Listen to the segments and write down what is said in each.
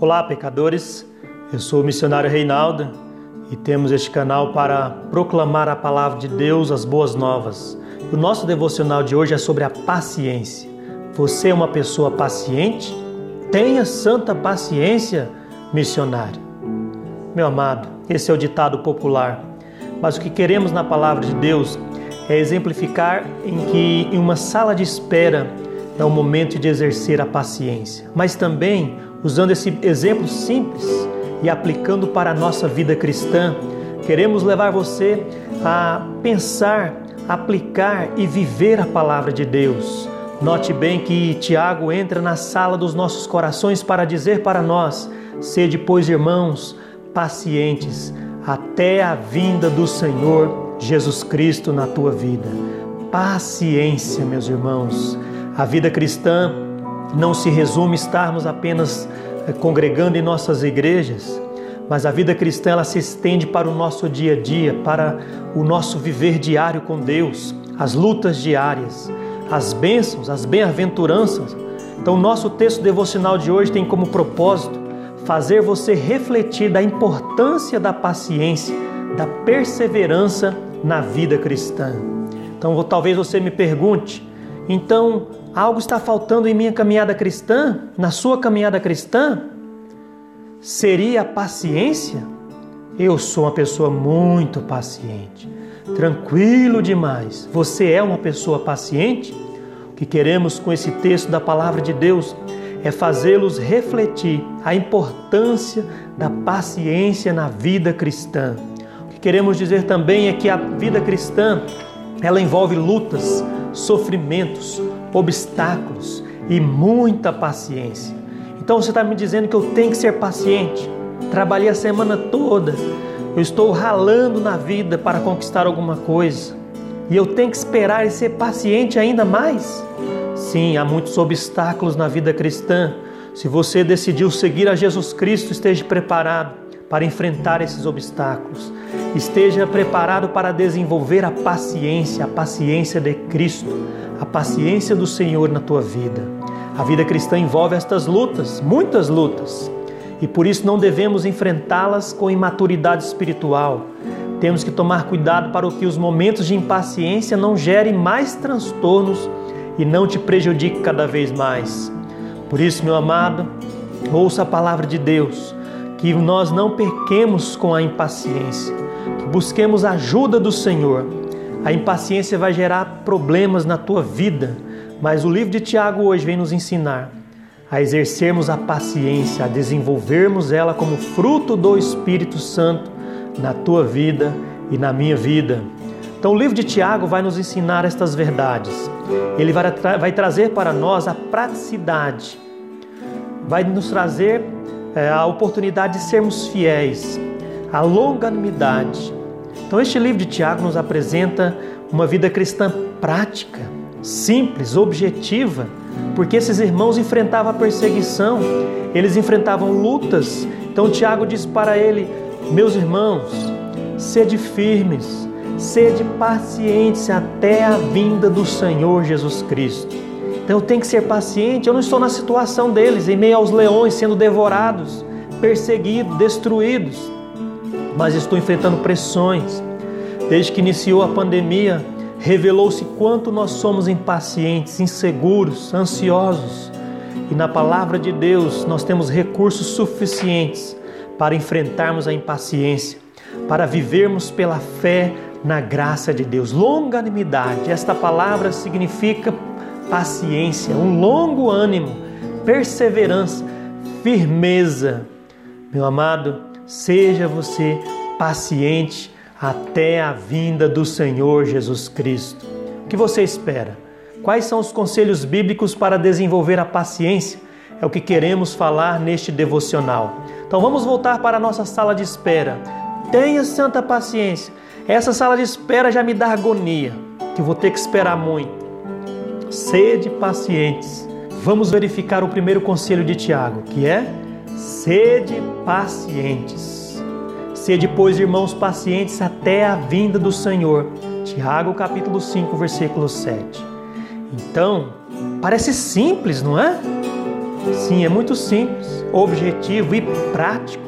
Olá, pecadores. Eu sou o missionário Reinaldo e temos este canal para proclamar a palavra de Deus, as boas novas. O nosso devocional de hoje é sobre a paciência. Você é uma pessoa paciente? Tenha santa paciência, missionário. Meu amado, esse é o ditado popular. Mas o que queremos na palavra de Deus é exemplificar em que em uma sala de espera é o momento de exercer a paciência, mas também usando esse exemplo simples e aplicando para a nossa vida cristã, queremos levar você a pensar, aplicar e viver a palavra de Deus. Note bem que Tiago entra na sala dos nossos corações para dizer para nós: sede, pois, irmãos, pacientes até a vinda do Senhor Jesus Cristo na tua vida. Paciência, meus irmãos. A vida cristã não se resume estarmos apenas eh, congregando em nossas igrejas, mas a vida cristã ela se estende para o nosso dia a dia, para o nosso viver diário com Deus, as lutas diárias, as bênçãos, as bem-aventuranças. Então, nosso texto devocional de hoje tem como propósito fazer você refletir da importância da paciência, da perseverança na vida cristã. Então, talvez você me pergunte, então, algo está faltando em minha caminhada cristã, na sua caminhada cristã? Seria a paciência? Eu sou uma pessoa muito paciente, tranquilo demais. Você é uma pessoa paciente? O que queremos com esse texto da palavra de Deus é fazê-los refletir a importância da paciência na vida cristã. O que queremos dizer também é que a vida cristã ela envolve lutas, sofrimentos, obstáculos e muita paciência. Então você está me dizendo que eu tenho que ser paciente. Trabalhei a semana toda, eu estou ralando na vida para conquistar alguma coisa e eu tenho que esperar e ser paciente ainda mais? Sim, há muitos obstáculos na vida cristã. Se você decidiu seguir a Jesus Cristo, esteja preparado para enfrentar esses obstáculos. Esteja preparado para desenvolver a paciência, a paciência de Cristo, a paciência do Senhor na tua vida. A vida cristã envolve estas lutas, muitas lutas, e por isso não devemos enfrentá-las com imaturidade espiritual. Temos que tomar cuidado para que os momentos de impaciência não gerem mais transtornos e não te prejudiquem cada vez mais. Por isso, meu amado, ouça a palavra de Deus que nós não pequemos com a impaciência, que busquemos a ajuda do Senhor. A impaciência vai gerar problemas na tua vida, mas o livro de Tiago hoje vem nos ensinar a exercermos a paciência, a desenvolvermos ela como fruto do Espírito Santo na tua vida e na minha vida. Então, o livro de Tiago vai nos ensinar estas verdades. Ele vai, tra vai trazer para nós a praticidade, vai nos trazer é, a oportunidade de sermos fiéis, a longanimidade. Então, este livro de Tiago nos apresenta uma vida cristã prática, simples, objetiva, porque esses irmãos enfrentavam a perseguição, eles enfrentavam lutas. Então, Tiago diz para ele: Meus irmãos, sede firmes, sede pacientes até a vinda do Senhor Jesus Cristo. Então eu tenho que ser paciente. Eu não estou na situação deles, em meio aos leões sendo devorados, perseguidos, destruídos, mas estou enfrentando pressões. Desde que iniciou a pandemia, revelou-se quanto nós somos impacientes, inseguros, ansiosos. E na palavra de Deus nós temos recursos suficientes para enfrentarmos a impaciência, para vivermos pela fé na graça de Deus. Longanimidade, esta palavra significa paciência, um longo ânimo, perseverança, firmeza. Meu amado, seja você paciente até a vinda do Senhor Jesus Cristo. O que você espera? Quais são os conselhos bíblicos para desenvolver a paciência? É o que queremos falar neste devocional. Então vamos voltar para a nossa sala de espera. Tenha santa paciência. Essa sala de espera já me dá agonia, que vou ter que esperar muito. Sede pacientes. Vamos verificar o primeiro conselho de Tiago, que é: sede pacientes. Sede, pois, irmãos, pacientes até a vinda do Senhor. Tiago, capítulo 5, versículo 7. Então, parece simples, não é? Sim, é muito simples, objetivo e prático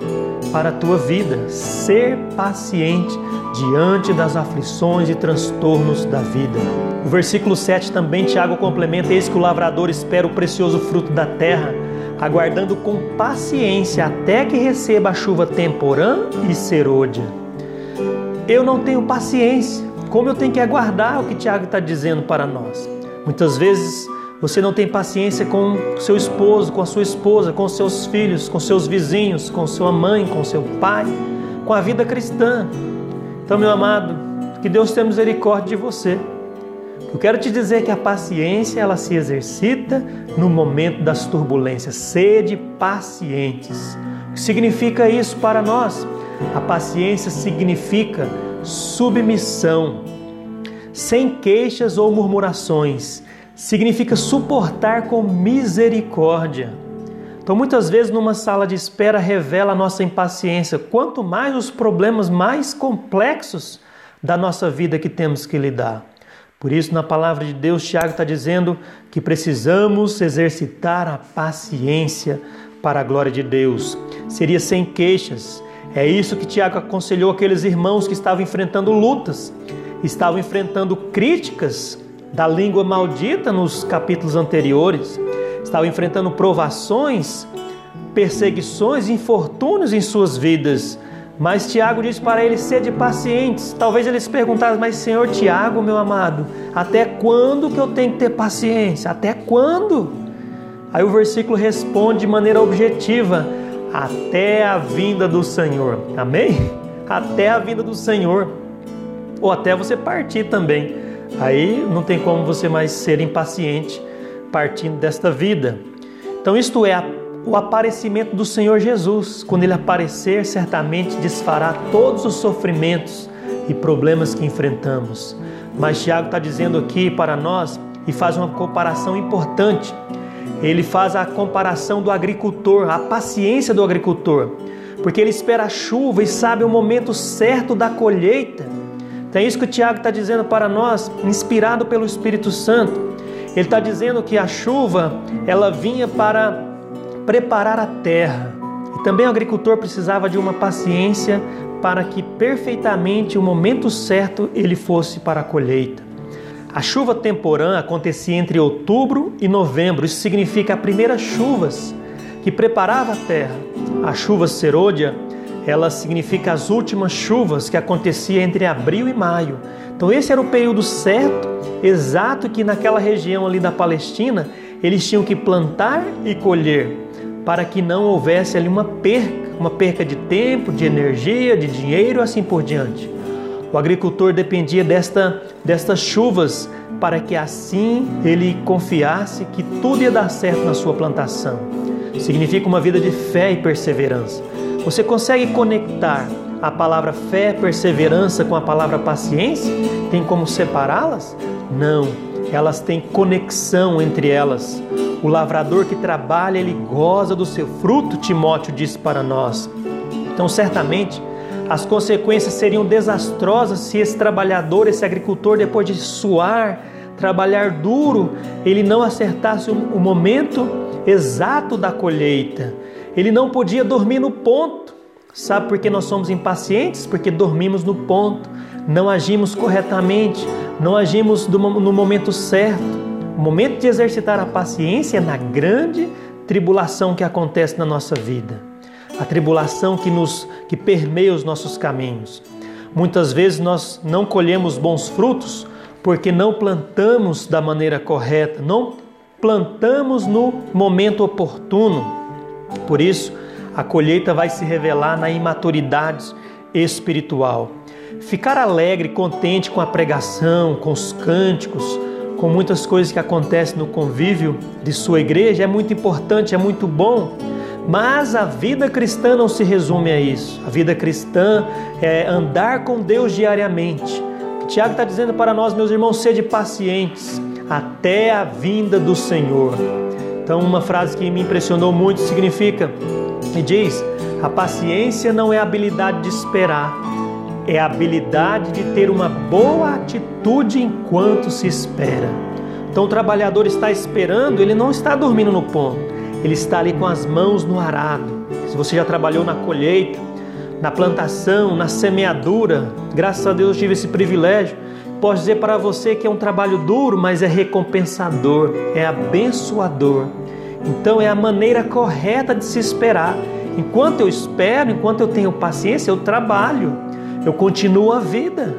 para a tua vida. Ser paciente diante das aflições e transtornos da vida. O versículo 7 também, Tiago complementa: Eis que o lavrador espera o precioso fruto da terra, aguardando com paciência até que receba a chuva temporã e serôdia. Eu não tenho paciência, como eu tenho que aguardar o que Tiago está dizendo para nós. Muitas vezes você não tem paciência com seu esposo, com a sua esposa, com seus filhos, com seus vizinhos, com sua mãe, com seu pai, com a vida cristã. Então, meu amado, que Deus tenha misericórdia de você. Eu quero te dizer que a paciência ela se exercita no momento das turbulências. Sede pacientes. O que significa isso para nós? A paciência significa submissão, sem queixas ou murmurações significa suportar com misericórdia. Então, muitas vezes, numa sala de espera, revela a nossa impaciência, quanto mais os problemas mais complexos da nossa vida que temos que lidar. Por isso, na palavra de Deus, Tiago está dizendo que precisamos exercitar a paciência para a glória de Deus. Seria sem queixas. É isso que Tiago aconselhou aqueles irmãos que estavam enfrentando lutas, estavam enfrentando críticas da língua maldita nos capítulos anteriores, estavam enfrentando provações, perseguições, infortúnios em suas vidas. Mas Tiago diz para eles: sede pacientes. Talvez eles perguntassem, mas Senhor Tiago, meu amado, até quando que eu tenho que ter paciência? Até quando? Aí o versículo responde de maneira objetiva: até a vinda do Senhor. Amém? Até a vinda do Senhor. Ou até você partir também. Aí não tem como você mais ser impaciente partindo desta vida. Então, isto é o aparecimento do Senhor Jesus. Quando ele aparecer, certamente desfará todos os sofrimentos e problemas que enfrentamos. Mas Tiago está dizendo aqui para nós e faz uma comparação importante. Ele faz a comparação do agricultor, a paciência do agricultor, porque ele espera a chuva e sabe o momento certo da colheita. Então é isso que o Tiago está dizendo para nós, inspirado pelo Espírito Santo. Ele está dizendo que a chuva ela vinha para preparar a terra. E também o agricultor precisava de uma paciência para que perfeitamente o momento certo ele fosse para a colheita. A chuva temporã acontecia entre outubro e novembro. Isso significa as primeiras chuvas que preparava a terra. A chuva serôdia ela significa as últimas chuvas que acontecia entre abril e maio. Então esse era o período certo, exato que naquela região ali da Palestina eles tinham que plantar e colher, para que não houvesse ali uma perca, uma perca de tempo, de energia, de dinheiro, assim por diante. O agricultor dependia desta, destas chuvas para que assim ele confiasse que tudo ia dar certo na sua plantação. Significa uma vida de fé e perseverança. Você consegue conectar a palavra fé, perseverança com a palavra paciência? Tem como separá-las? Não, elas têm conexão entre elas. O lavrador que trabalha, ele goza do seu fruto, Timóteo disse para nós. Então, certamente, as consequências seriam desastrosas se esse trabalhador, esse agricultor, depois de suar, trabalhar duro, ele não acertasse o momento exato da colheita. Ele não podia dormir no ponto. Sabe por que nós somos impacientes? Porque dormimos no ponto, não agimos corretamente, não agimos no momento certo. O momento de exercitar a paciência é na grande tribulação que acontece na nossa vida. A tribulação que nos que permeia os nossos caminhos. Muitas vezes nós não colhemos bons frutos porque não plantamos da maneira correta, não plantamos no momento oportuno. Por isso, a colheita vai se revelar na imaturidade espiritual. Ficar alegre, contente com a pregação, com os cânticos, com muitas coisas que acontecem no convívio de sua igreja é muito importante, é muito bom. Mas a vida cristã não se resume a isso. A vida cristã é andar com Deus diariamente. O Tiago está dizendo para nós, meus irmãos, sede pacientes até a vinda do Senhor. Então, uma frase que me impressionou muito significa e diz: a paciência não é a habilidade de esperar, é a habilidade de ter uma boa atitude enquanto se espera. Então, o trabalhador está esperando, ele não está dormindo no ponto, Ele está ali com as mãos no arado. Se você já trabalhou na colheita, na plantação, na semeadura, graças a Deus eu tive esse privilégio. Posso dizer para você que é um trabalho duro, mas é recompensador, é abençoador. Então é a maneira correta de se esperar. Enquanto eu espero, enquanto eu tenho paciência, eu trabalho, eu continuo a vida.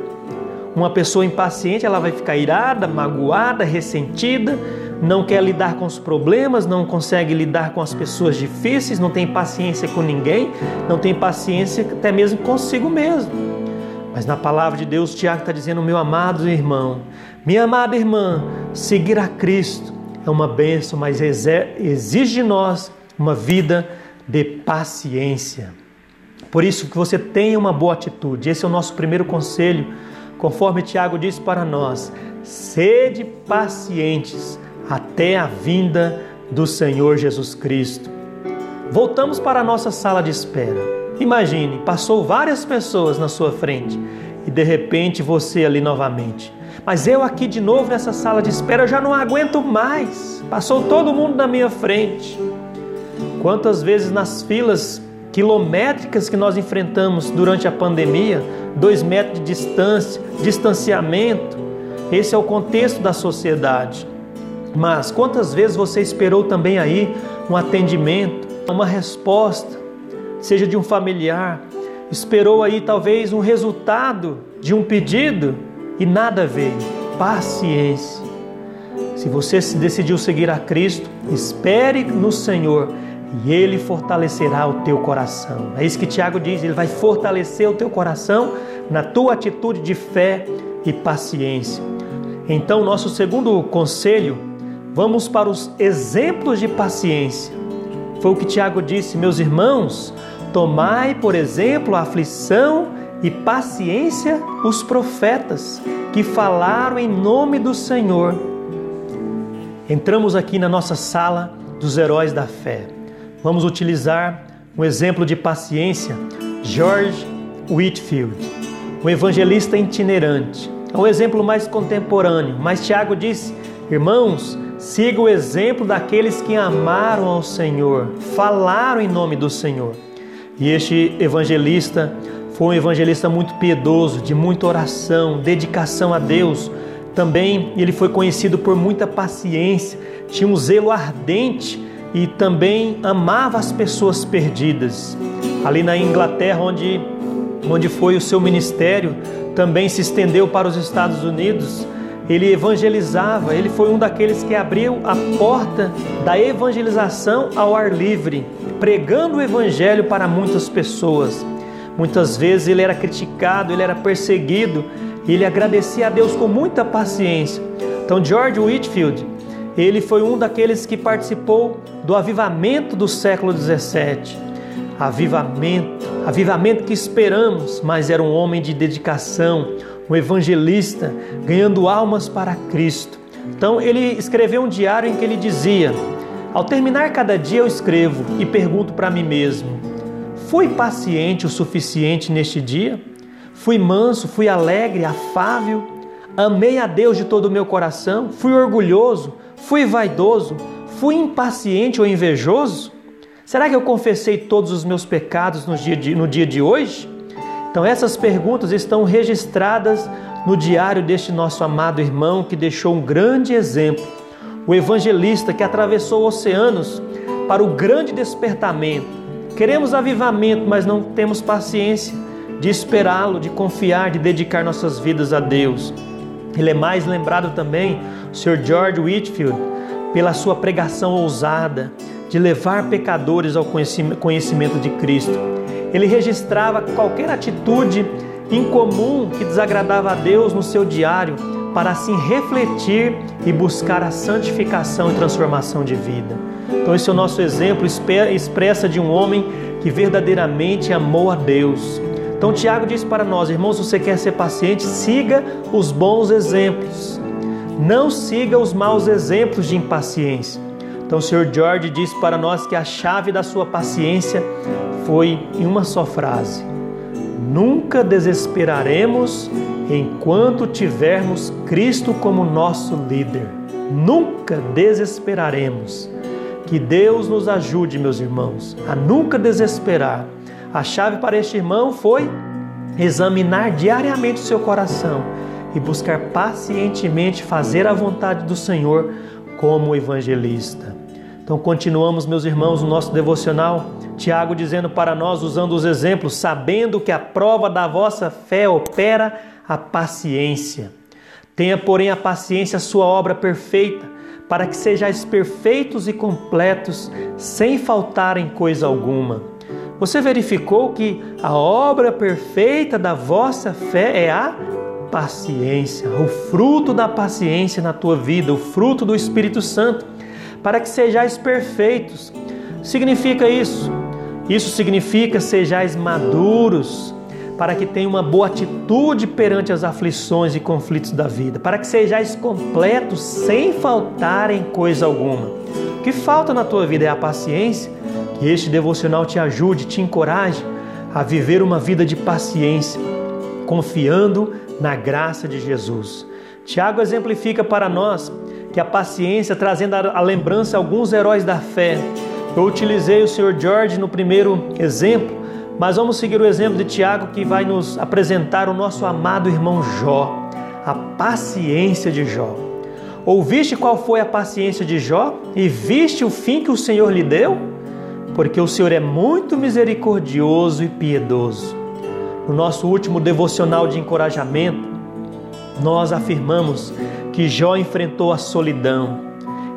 Uma pessoa impaciente, ela vai ficar irada, magoada, ressentida, não quer lidar com os problemas, não consegue lidar com as pessoas difíceis, não tem paciência com ninguém, não tem paciência até mesmo consigo mesmo. Mas na palavra de Deus, Tiago está dizendo, meu amado irmão, minha amada irmã, seguir a Cristo é uma bênção, mas exige de nós uma vida de paciência. Por isso que você tenha uma boa atitude. Esse é o nosso primeiro conselho Conforme Tiago diz para nós: sede pacientes até a vinda do Senhor Jesus Cristo. Voltamos para a nossa sala de espera. Imagine, passou várias pessoas na sua frente e de repente você ali novamente. Mas eu aqui de novo nessa sala de espera já não aguento mais. Passou todo mundo na minha frente. Quantas vezes nas filas quilométricas que nós enfrentamos durante a pandemia, dois metros de distância, distanciamento. Esse é o contexto da sociedade. Mas quantas vezes você esperou também aí um atendimento, uma resposta, seja de um familiar, esperou aí talvez um resultado de um pedido e nada veio? Paciência. Se você se decidiu seguir a Cristo, espere no Senhor e ele fortalecerá o teu coração. É isso que Tiago diz, ele vai fortalecer o teu coração na tua atitude de fé e paciência. Então, nosso segundo conselho, vamos para os exemplos de paciência. Foi o que Tiago disse, meus irmãos, tomai por exemplo a aflição e paciência os profetas que falaram em nome do Senhor. Entramos aqui na nossa sala dos heróis da fé vamos utilizar um exemplo de paciência, George Whitfield, um evangelista itinerante. É um exemplo mais contemporâneo, mas Tiago disse: Irmãos, siga o exemplo daqueles que amaram ao Senhor, falaram em nome do Senhor. E este evangelista foi um evangelista muito piedoso, de muita oração, dedicação a Deus. Também ele foi conhecido por muita paciência, tinha um zelo ardente e também amava as pessoas perdidas. Ali na Inglaterra, onde, onde foi o seu ministério, também se estendeu para os Estados Unidos. Ele evangelizava, ele foi um daqueles que abriu a porta da evangelização ao ar livre, pregando o evangelho para muitas pessoas. Muitas vezes ele era criticado, ele era perseguido, e ele agradecia a Deus com muita paciência. Então, George Whitfield, ele foi um daqueles que participou do avivamento do século 17. Avivamento, avivamento que esperamos, mas era um homem de dedicação, um evangelista, ganhando almas para Cristo. Então ele escreveu um diário em que ele dizia: Ao terminar cada dia eu escrevo e pergunto para mim mesmo: Fui paciente o suficiente neste dia? Fui manso, fui alegre, afável? Amei a Deus de todo o meu coração? Fui orgulhoso? Fui vaidoso? Fui impaciente ou invejoso? Será que eu confessei todos os meus pecados no dia de, no dia de hoje? Então, essas perguntas estão registradas no diário deste nosso amado irmão que deixou um grande exemplo. O evangelista que atravessou oceanos para o grande despertamento. Queremos avivamento, mas não temos paciência de esperá-lo, de confiar, de dedicar nossas vidas a Deus. Ele é mais lembrado também, o Sr. George Whitfield, pela sua pregação ousada de levar pecadores ao conhecimento de Cristo. Ele registrava qualquer atitude incomum que desagradava a Deus no seu diário, para assim refletir e buscar a santificação e transformação de vida. Então, esse é o nosso exemplo expressa de um homem que verdadeiramente amou a Deus, então Tiago diz para nós, irmãos, se você quer ser paciente, siga os bons exemplos. Não siga os maus exemplos de impaciência. Então o Sr. George diz para nós que a chave da sua paciência foi em uma só frase: Nunca desesperaremos enquanto tivermos Cristo como nosso líder. Nunca desesperaremos. Que Deus nos ajude, meus irmãos, a nunca desesperar. A chave para este irmão foi examinar diariamente o seu coração e buscar pacientemente fazer a vontade do Senhor como evangelista. Então, continuamos, meus irmãos, o nosso devocional. Tiago dizendo para nós, usando os exemplos, sabendo que a prova da vossa fé opera a paciência. Tenha, porém, a paciência a sua obra perfeita, para que sejais perfeitos e completos, sem faltar em coisa alguma. Você verificou que a obra perfeita da vossa fé é a paciência, o fruto da paciência na tua vida, o fruto do Espírito Santo, para que sejais perfeitos. Significa isso? Isso significa sejais maduros, para que tenham uma boa atitude perante as aflições e conflitos da vida, para que sejais completos sem faltar em coisa alguma. O que falta na tua vida é a paciência, que este devocional te ajude, te encoraje a viver uma vida de paciência, confiando na graça de Jesus. Tiago exemplifica para nós que a paciência, trazendo a lembrança alguns heróis da fé. Eu utilizei o Sr. George no primeiro exemplo, mas vamos seguir o exemplo de Tiago que vai nos apresentar o nosso amado irmão Jó, a paciência de Jó. Ouviste qual foi a paciência de Jó e viste o fim que o Senhor lhe deu? Porque o Senhor é muito misericordioso e piedoso no nosso último devocional de encorajamento, nós afirmamos que Jó enfrentou a solidão.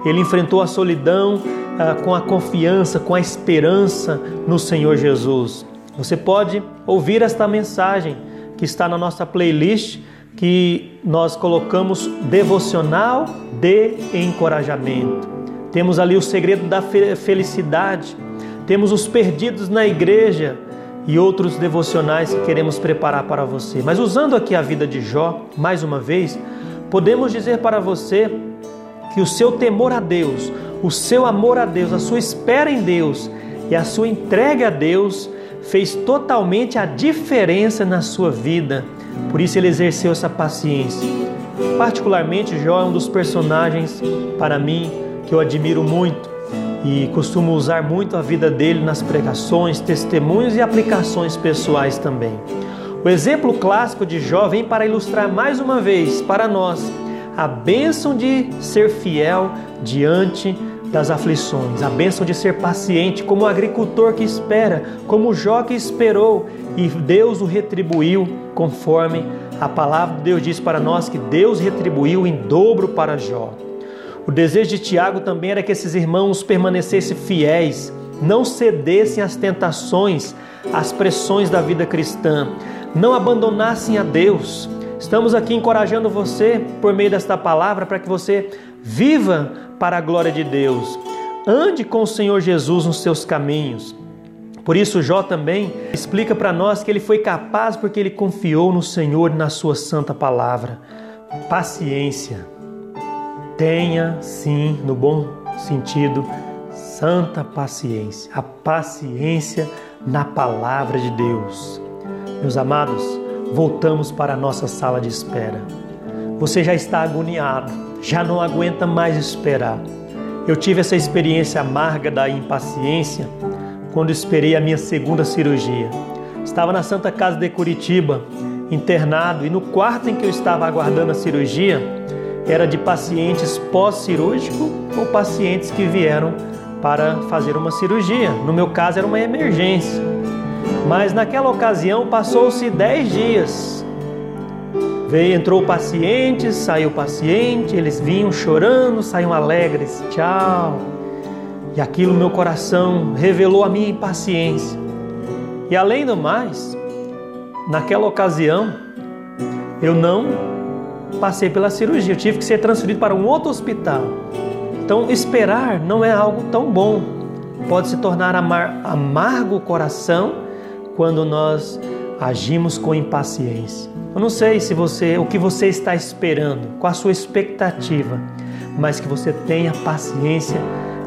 Ele enfrentou a solidão ah, com a confiança, com a esperança no Senhor Jesus. Você pode ouvir esta mensagem que está na nossa playlist que nós colocamos devocional de encorajamento. Temos ali o segredo da felicidade. Temos os perdidos na igreja e outros devocionais que queremos preparar para você. Mas usando aqui a vida de Jó, mais uma vez, podemos dizer para você que o seu temor a Deus, o seu amor a Deus, a sua espera em Deus e a sua entrega a Deus fez totalmente a diferença na sua vida. Por isso ele exerceu essa paciência. Particularmente, Jó é um dos personagens para mim que eu admiro muito e costumo usar muito a vida dele nas pregações, testemunhos e aplicações pessoais também. O exemplo clássico de Jó vem para ilustrar mais uma vez para nós a bênção de ser fiel diante das aflições, a bênção de ser paciente, como o agricultor que espera, como Jó que esperou e Deus o retribuiu conforme a palavra de Deus diz para nós que Deus retribuiu em dobro para Jó. O desejo de Tiago também era que esses irmãos permanecessem fiéis, não cedessem às tentações, às pressões da vida cristã, não abandonassem a Deus. Estamos aqui encorajando você por meio desta palavra para que você viva para a glória de Deus. Ande com o Senhor Jesus nos seus caminhos. Por isso, Jó também explica para nós que ele foi capaz porque ele confiou no Senhor e na sua santa palavra. Paciência. Tenha, sim, no bom sentido, santa paciência, a paciência na palavra de Deus. Meus amados, voltamos para a nossa sala de espera. Você já está agoniado, já não aguenta mais esperar. Eu tive essa experiência amarga da impaciência quando esperei a minha segunda cirurgia. Estava na Santa Casa de Curitiba, internado, e no quarto em que eu estava aguardando a cirurgia, era de pacientes pós-cirúrgico ou pacientes que vieram para fazer uma cirurgia. No meu caso, era uma emergência. Mas naquela ocasião passou-se 10 dias. Veio, entrou o paciente, saiu o paciente, eles vinham chorando, saíam alegres. Tchau. E aquilo meu coração revelou a minha impaciência. E além do mais, naquela ocasião, eu não passei pela cirurgia, eu tive que ser transferido para um outro hospital. Então, esperar não é algo tão bom. Pode se tornar amar, amargo o coração quando nós agimos com impaciência. Eu não sei se você, o que você está esperando, qual a sua expectativa, mas que você tenha paciência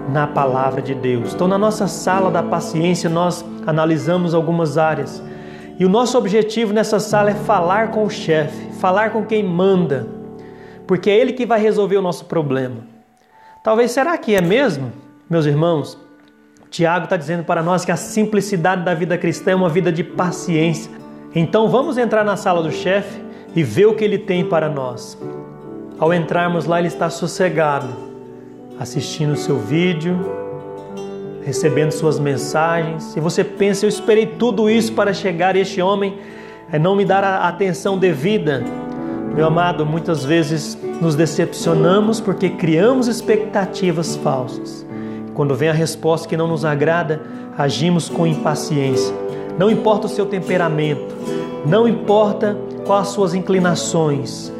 na palavra de Deus. Então, na nossa sala da paciência, nós analisamos algumas áreas. E o nosso objetivo nessa sala é falar com o chefe, falar com quem manda, porque é ele que vai resolver o nosso problema. Talvez será que é mesmo? Meus irmãos, Tiago está dizendo para nós que a simplicidade da vida cristã é uma vida de paciência. Então vamos entrar na sala do chefe e ver o que ele tem para nós. Ao entrarmos lá, ele está sossegado, assistindo o seu vídeo, recebendo suas mensagens. E você pensa, eu esperei tudo isso para chegar este homem é não me dar a atenção devida. Meu amado, muitas vezes nos decepcionamos porque criamos expectativas falsas. Quando vem a resposta que não nos agrada, agimos com impaciência. Não importa o seu temperamento, não importa quais as suas inclinações.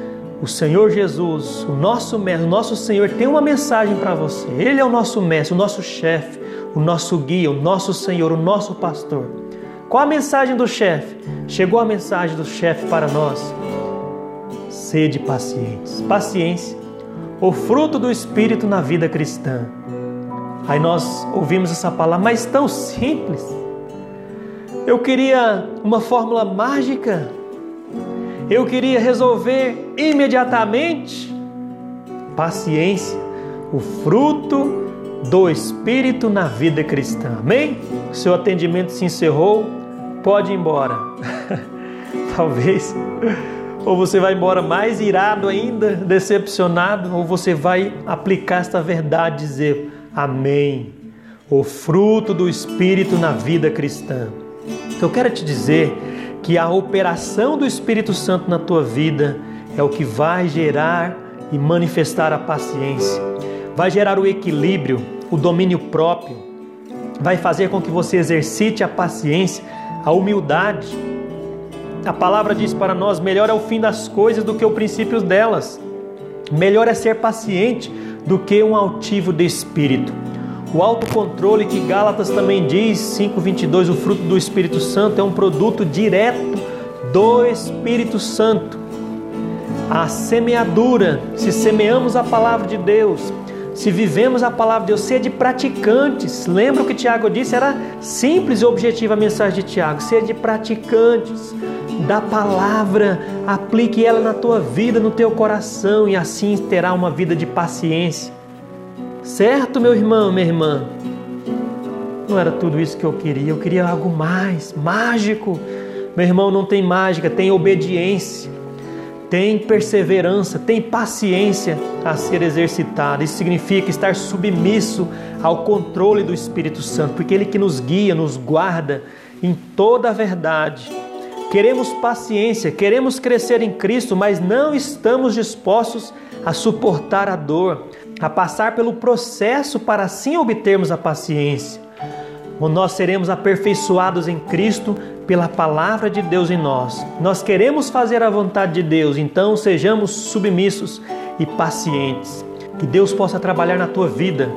O Senhor Jesus, o nosso mestre, o nosso Senhor tem uma mensagem para você. Ele é o nosso mestre, o nosso chefe, o nosso guia, o nosso Senhor, o nosso pastor. Qual a mensagem do chefe? Chegou a mensagem do chefe para nós. Sede pacientes. Paciência, o fruto do Espírito na vida cristã. Aí nós ouvimos essa palavra, mas tão simples. Eu queria uma fórmula mágica. Eu queria resolver imediatamente. Paciência, o fruto do Espírito na vida cristã. Amém? Seu atendimento se encerrou, pode ir embora. Talvez. Ou você vai embora mais irado ainda, decepcionado, ou você vai aplicar esta verdade dizer: Amém. O fruto do Espírito na vida cristã. Então, eu quero te dizer que a operação do Espírito Santo na tua vida é o que vai gerar e manifestar a paciência, vai gerar o equilíbrio, o domínio próprio, vai fazer com que você exercite a paciência, a humildade. A palavra diz para nós: melhor é o fim das coisas do que o princípio delas. Melhor é ser paciente do que um altivo de espírito. O autocontrole que Gálatas também diz, 5:22, o fruto do Espírito Santo é um produto direto do Espírito Santo. A semeadura, se semeamos a palavra de Deus, se vivemos a palavra de Deus, sede praticantes. Lembra o que Tiago disse? Era simples e objetiva a mensagem de Tiago: sede praticantes da palavra, aplique ela na tua vida, no teu coração e assim terá uma vida de paciência. Certo, meu irmão, minha irmã? Não era tudo isso que eu queria, eu queria algo mais, mágico. Meu irmão, não tem mágica, tem obediência, tem perseverança, tem paciência a ser exercitada. Isso significa estar submisso ao controle do Espírito Santo, porque Ele que nos guia, nos guarda em toda a verdade. Queremos paciência, queremos crescer em Cristo, mas não estamos dispostos a suportar a dor, a passar pelo processo para assim obtermos a paciência. Nós seremos aperfeiçoados em Cristo pela palavra de Deus em nós. Nós queremos fazer a vontade de Deus, então sejamos submissos e pacientes. Que Deus possa trabalhar na tua vida.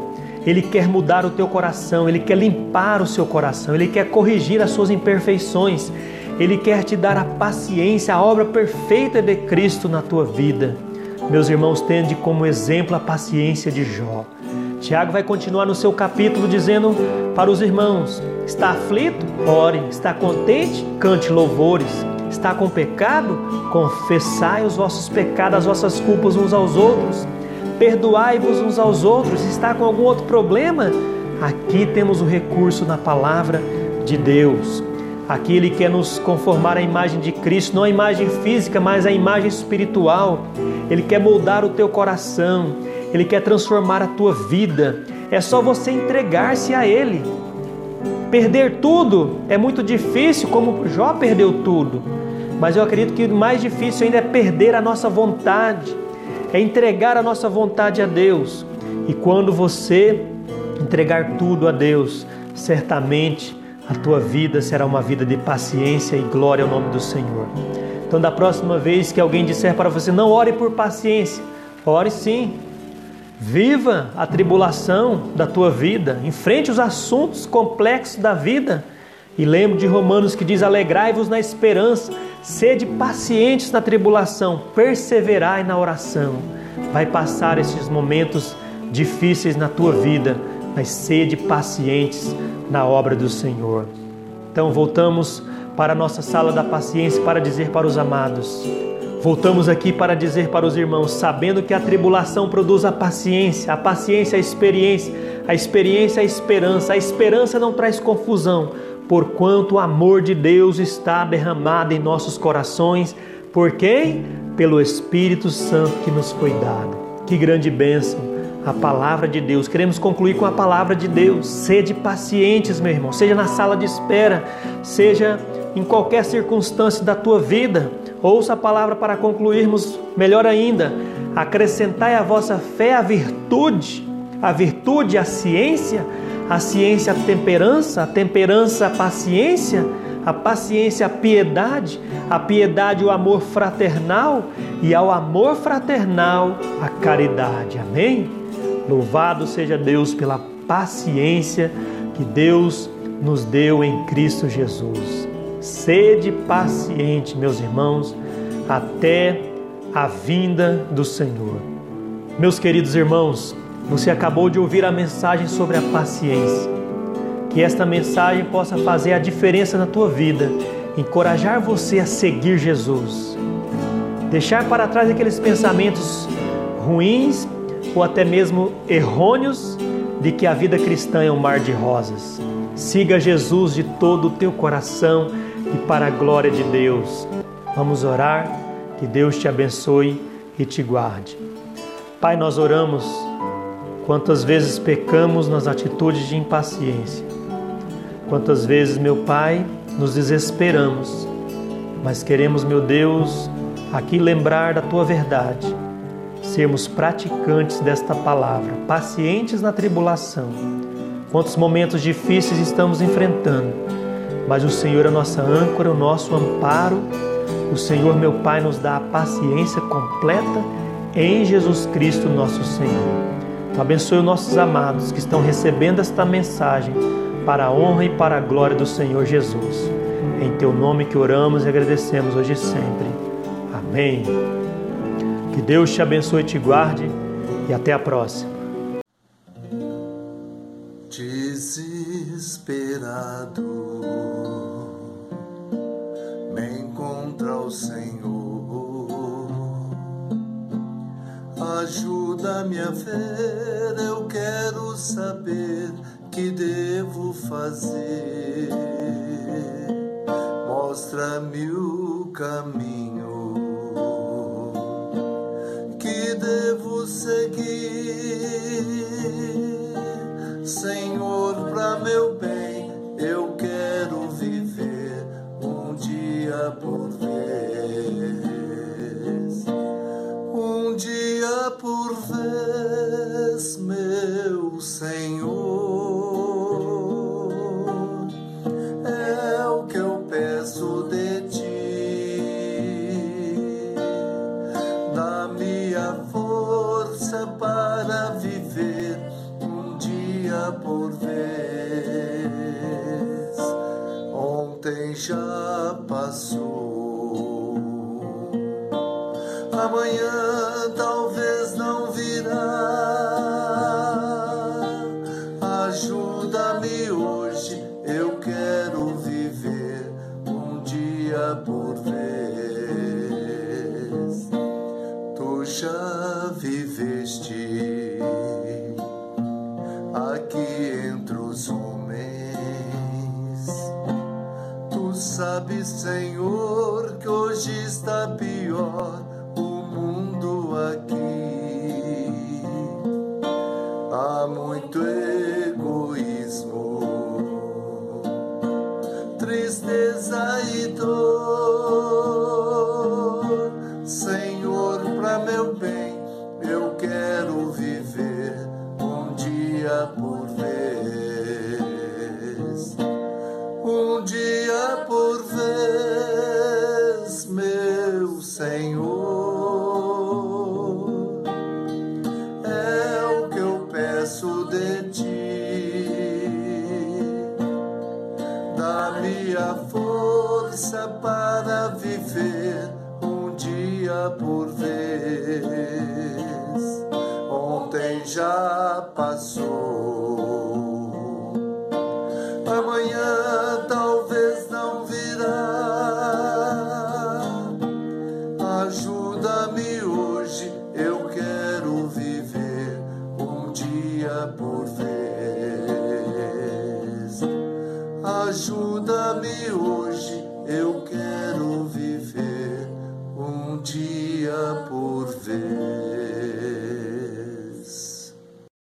Ele quer mudar o teu coração, ele quer limpar o seu coração, ele quer corrigir as suas imperfeições. Ele quer te dar a paciência, a obra perfeita de Cristo na tua vida. Meus irmãos, tende como exemplo a paciência de Jó. Tiago vai continuar no seu capítulo dizendo para os irmãos: está aflito? Ore. Está contente? Cante louvores. Está com pecado? Confessai os vossos pecados, as vossas culpas uns aos outros. Perdoai-vos uns aos outros. Está com algum outro problema? Aqui temos o recurso na palavra de Deus. Aqui ele quer nos conformar à imagem de Cristo, não a imagem física, mas a imagem espiritual. Ele quer moldar o teu coração, ele quer transformar a tua vida. É só você entregar-se a ele. Perder tudo é muito difícil, como Jó perdeu tudo. Mas eu acredito que o mais difícil ainda é perder a nossa vontade, é entregar a nossa vontade a Deus. E quando você entregar tudo a Deus, certamente a tua vida será uma vida de paciência e glória ao nome do Senhor. Então, da próxima vez que alguém disser para você, não ore por paciência, ore sim. Viva a tribulação da tua vida, enfrente os assuntos complexos da vida. E lembre de Romanos que diz: alegrai-vos na esperança, sede pacientes na tribulação, perseverai na oração. Vai passar esses momentos difíceis na tua vida, mas sede pacientes na obra do Senhor. Então voltamos para a nossa sala da paciência para dizer para os amados. Voltamos aqui para dizer para os irmãos, sabendo que a tribulação produz a paciência, a paciência a experiência, A experiência a esperança. A esperança não traz confusão, porquanto o amor de Deus está derramado em nossos corações. Por quem? Pelo Espírito Santo que nos foi dado. Que grande bênção! A palavra de Deus. Queremos concluir com a palavra de Deus. Sede pacientes, meu irmão. Seja na sala de espera, seja em qualquer circunstância da tua vida. Ouça a palavra para concluirmos melhor ainda. Acrescentai à vossa fé a virtude, a virtude, a ciência, a ciência, a temperança, a temperança, a paciência, a paciência, a piedade, a piedade, o amor fraternal e ao amor fraternal, a caridade. Amém? Louvado seja Deus pela paciência que Deus nos deu em Cristo Jesus. Sede paciente, meus irmãos, até a vinda do Senhor. Meus queridos irmãos, você acabou de ouvir a mensagem sobre a paciência. Que esta mensagem possa fazer a diferença na tua vida, encorajar você a seguir Jesus. Deixar para trás aqueles pensamentos ruins ou até mesmo errôneos de que a vida cristã é um mar de rosas. Siga Jesus de todo o teu coração e para a glória de Deus. Vamos orar. Que Deus te abençoe e te guarde. Pai, nós oramos quantas vezes pecamos nas atitudes de impaciência. Quantas vezes, meu Pai, nos desesperamos, mas queremos, meu Deus, aqui lembrar da tua verdade, sermos praticantes desta palavra, pacientes na tribulação. Quantos momentos difíceis estamos enfrentando, mas o Senhor é a nossa âncora, o nosso amparo o Senhor, meu Pai, nos dá a paciência completa em Jesus Cristo, nosso Senhor. Então, abençoe os nossos amados que estão recebendo esta mensagem para a honra e para a glória do Senhor Jesus. Em teu nome que oramos e agradecemos hoje e sempre. Amém. Que Deus te abençoe e te guarde e até a próxima. Ajuda-me a ver, eu quero saber que devo fazer. Mostra-me o caminho que devo seguir, Senhor, para meu bem. Passou. Amanhã Senhor, que hoje está